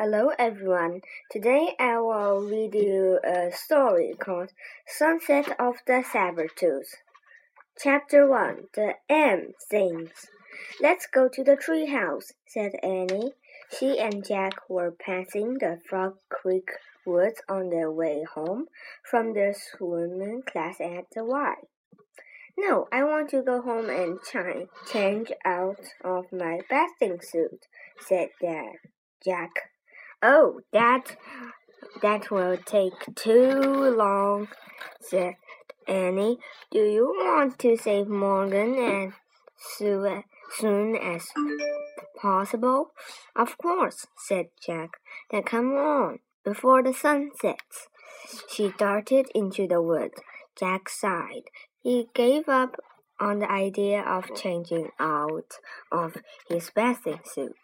Hello everyone. Today I will read you a story called Sunset of the Sabertooth. Chapter 1 The M Sings. Let's go to the treehouse, said Annie. She and Jack were passing the Frog Creek woods on their way home from their swimming class at the Y. No, I want to go home and change out of my bathing suit, said Dad. Jack Oh, that that will take too long, said Annie. Do you want to save Morgan and Sue as soon as possible? Of course, said Jack. Then come on, before the sun sets. She darted into the woods. Jack sighed. He gave up on the idea of changing out of his bathing suit.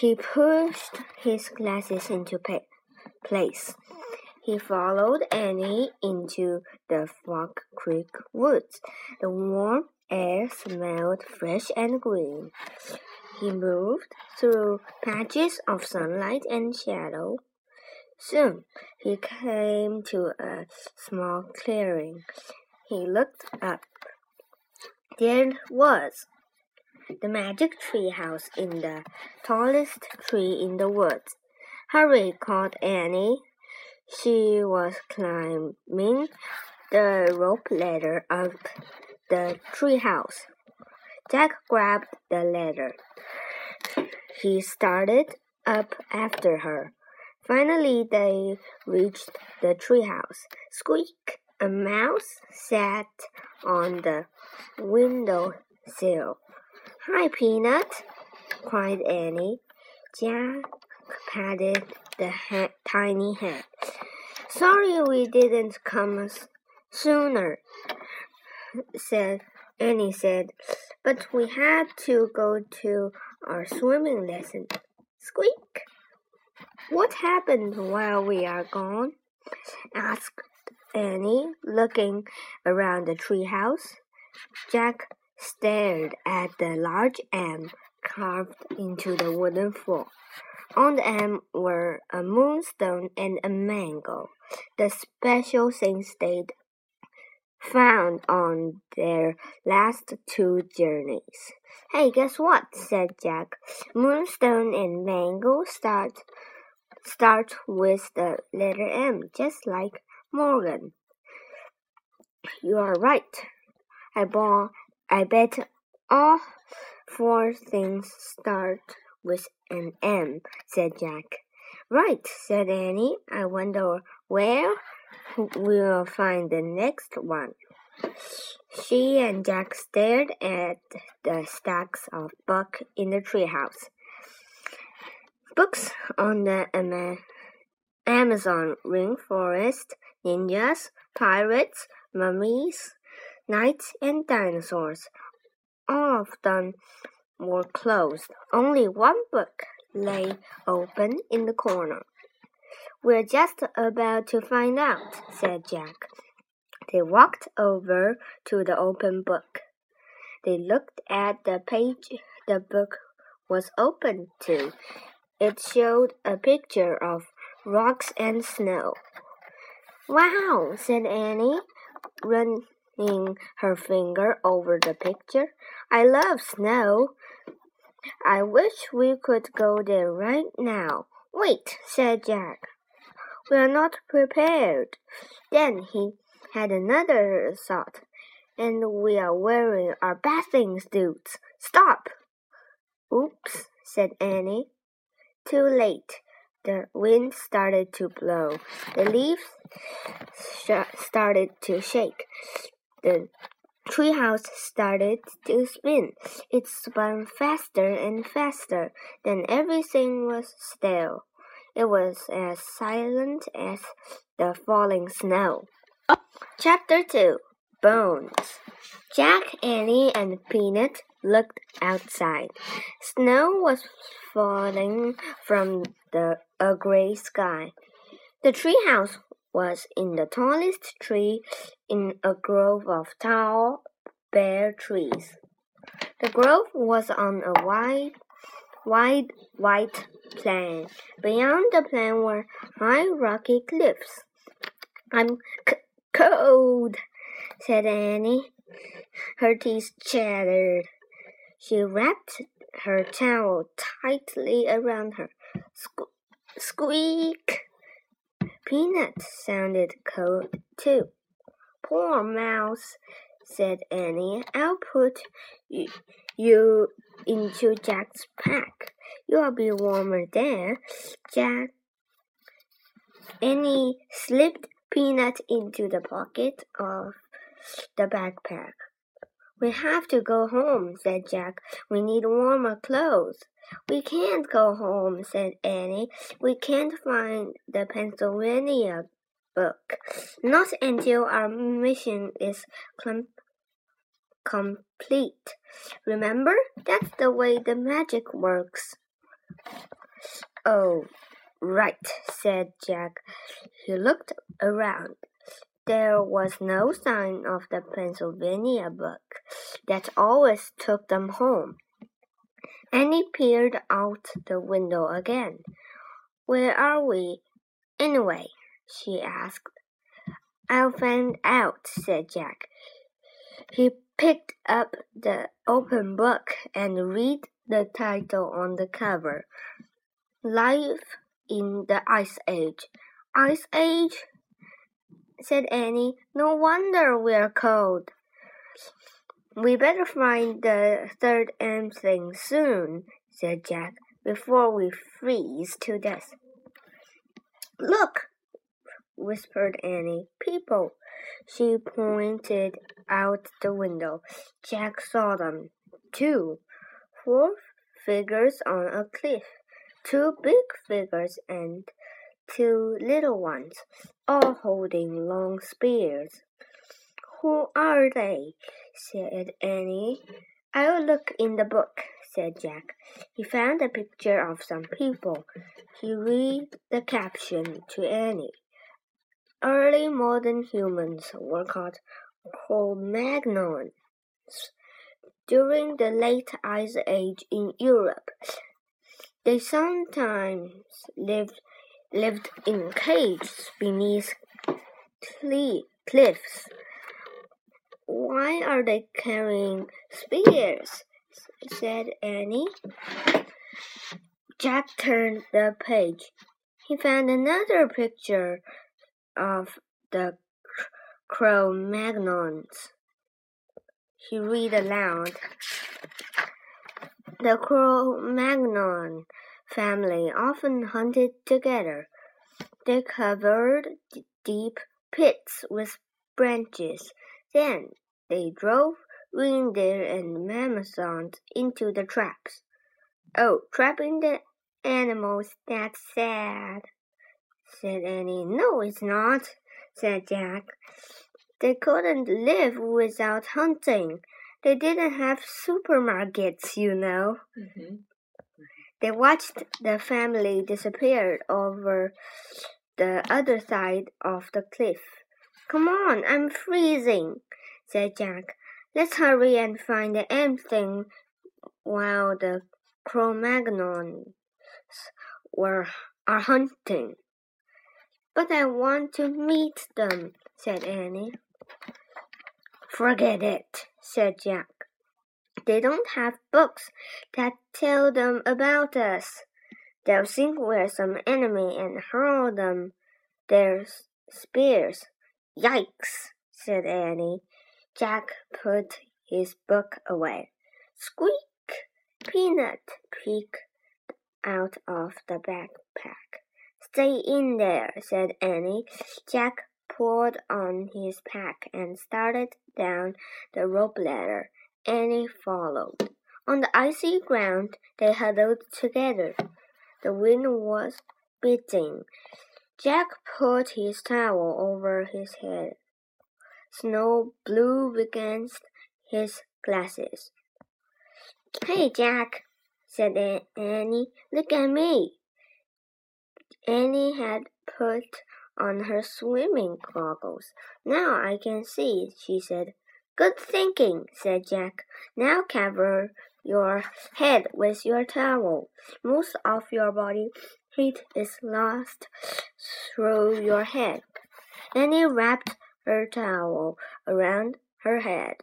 He pushed his glasses into place. He followed Annie into the Frog Creek woods. The warm air smelled fresh and green. He moved through patches of sunlight and shadow. Soon he came to a small clearing. He looked up. There was the magic tree house in the tallest tree in the woods. Harry called Annie. She was climbing the rope ladder up the tree house. Jack grabbed the ladder. He started up after her. Finally, they reached the treehouse. Squeak! A mouse sat on the window sill. Hi, Peanut, cried Annie. Jack patted the tiny head. Sorry we didn't come sooner, said Annie said, but we had to go to our swimming lesson. Squeak! What happened while we are gone? asked Annie, looking around the treehouse. Jack stared at the large M carved into the wooden floor. On the M were a moonstone and a mango, the special things they'd found on their last two journeys. Hey, guess what? said Jack. Moonstone and mango start start with the letter M, just like Morgan. You are right. I bought I bet all four things start with an M, said Jack. Right, said Annie. I wonder where we'll find the next one. She and Jack stared at the stacks of books in the treehouse. Books on the Amazon rainforest, ninjas, pirates, mummies, Knights and dinosaurs. All of them were closed. Only one book lay open in the corner. We're just about to find out, said Jack. They walked over to the open book. They looked at the page the book was open to. It showed a picture of rocks and snow. Wow, said Annie, run, running her finger over the picture. I love snow. I wish we could go there right now. Wait, said Jack. We are not prepared. Then he had another thought. And we are wearing our bathing suits. Stop! Oops, said Annie. Too late. The wind started to blow. The leaves started to shake. The treehouse started to spin. It spun faster and faster. Then everything was still. It was as silent as the falling snow. Chapter 2 Bones Jack, Annie, and Peanut looked outside. Snow was falling from the a gray sky. The treehouse was in the tallest tree in a grove of tall, bare trees. The grove was on a wide, wide, white plain. Beyond the plain were high rocky cliffs. I'm cold, said Annie. Her teeth chattered. She wrapped her towel tightly around her. Sque squeak! Peanut sounded cold too. Poor mouse, said Annie. I'll put you, into Jack's pack. You'll be warmer there. Jack. Annie slipped Peanut into the pocket of the backpack. We have to go home, said Jack. We need warmer clothes. We can't go home, said Annie. We can't find the Pennsylvania book. Not until our mission is complete. Remember? That's the way the magic works. Oh, right, said Jack. He looked around. There was no sign of the Pennsylvania book that always took them home. Annie peered out the window again. Where are we, anyway? she asked. I'll find out, said Jack. He picked up the open book and read the title on the cover. Life in the Ice Age. Ice Age? said Annie. No wonder we're cold. We better find the third M thing soon, said Jack, before we freeze to death. Look, whispered Annie. People. She pointed out the window. Jack saw them. Two. Four figures on a cliff. Two big figures and two little ones, all holding long spears. Who are they? Said Annie. I'll look in the book, said Jack. He found a picture of some people. He read the caption to Annie. Early modern humans were called Cro-Magnons. During the late Ice Age in Europe, they sometimes lived lived in caves beneath cliffs. Why are they carrying spears? said Annie. Jack turned the page. He found another picture of the Cro-Magnons. He read aloud. The Cro-Magnon family often hunted together. They covered deep pits with branches. Then they drove reindeer and mammoths into the traps. Oh, trapping the animals, that's sad, said Annie. No, it's not, said Jack. They couldn't live without hunting. They didn't have supermarkets, you know. Mm -hmm. They watched the family disappear over the other side of the cliff. Come on, I'm freezing, said Jack. Let's hurry and find the M thing while the Cro-Magnons were are hunting. But I want to meet them, said Annie. Forget it, said Jack. They don't have books that tell them about us. They'll think we're some enemy and hurl them their spears. Yikes, said Annie. Jack put his book away. Squeak! Peanut peeked out of the backpack. Stay in there, said Annie. Jack pulled on his pack and started down the rope ladder. Annie followed. On the icy ground, they huddled together. The wind was beating. Jack put his towel over his head. Snow blew against his glasses. Hey, Jack, said Annie, look at me. Annie had put on her swimming goggles. Now I can see, she said. Good thinking, said Jack. Now cover your head with your towel. Most of your body heat is lost through your head. Annie wrapped her towel around her head.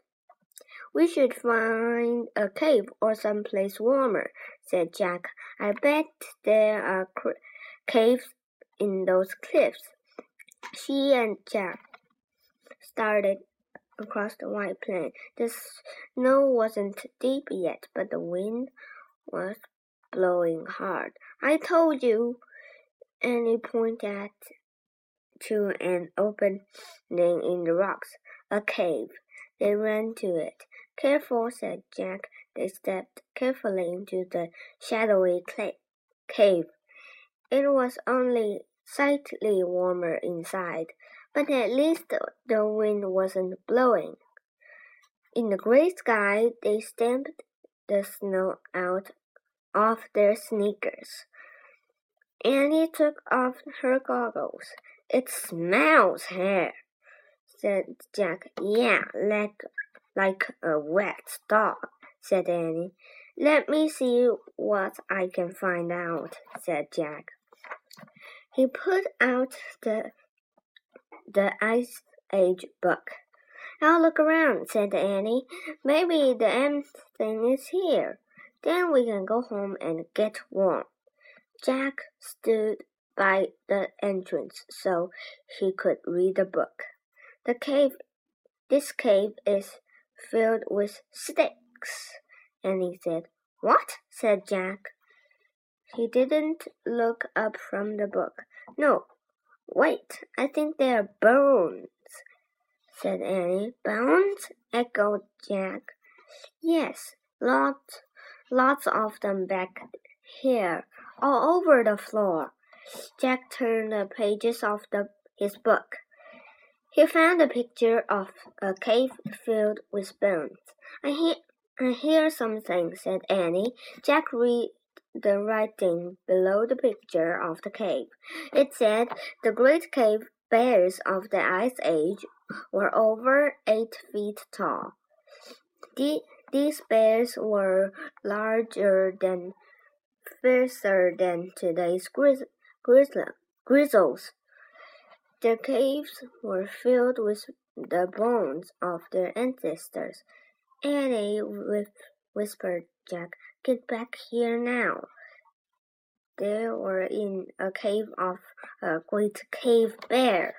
We should find a cave or some place warmer, said Jack. I bet there are caves in those cliffs. She and Jack started across the white plain. The snow wasn't deep yet, but the wind was blowing hard. I told you. And he pointed to an opening in the rocks, a cave. They ran to it. Careful, said Jack. They stepped carefully into the shadowy cave. It was only slightly warmer inside, but at least the wind wasn't blowing. In the gray sky, they stamped the snow out of their sneakers. Annie took off her goggles. It smells here, said Jack. Yeah, like like a wet dog, said Annie. Let me see what I can find out, said Jack. He put out the the Ice Age book. I'll look around, said Annie. Maybe the M thing is here. Then we can go home and get warm. Jack stood by the entrance so he could read the book. The cave, this cave is filled with sticks. Annie said. What? said Jack. He didn't look up from the book. No, wait, I think they're bones, said Annie. Bones? echoed Jack. Yes, lots, lots of them back here, all over the floor. Jack turned the pages of the, his book. He found a picture of a cave filled with bones. I hear, I hear something, said Annie. Jack read the writing below the picture of the cave. It said, The great cave bears of the Ice Age were over eight feet tall. The, these bears were larger than, fiercer than today's grizz, grizzles. The caves were filled with the bones of their ancestors. Annie whispered Jack. Get back here now. They were in a cave of a great cave bear.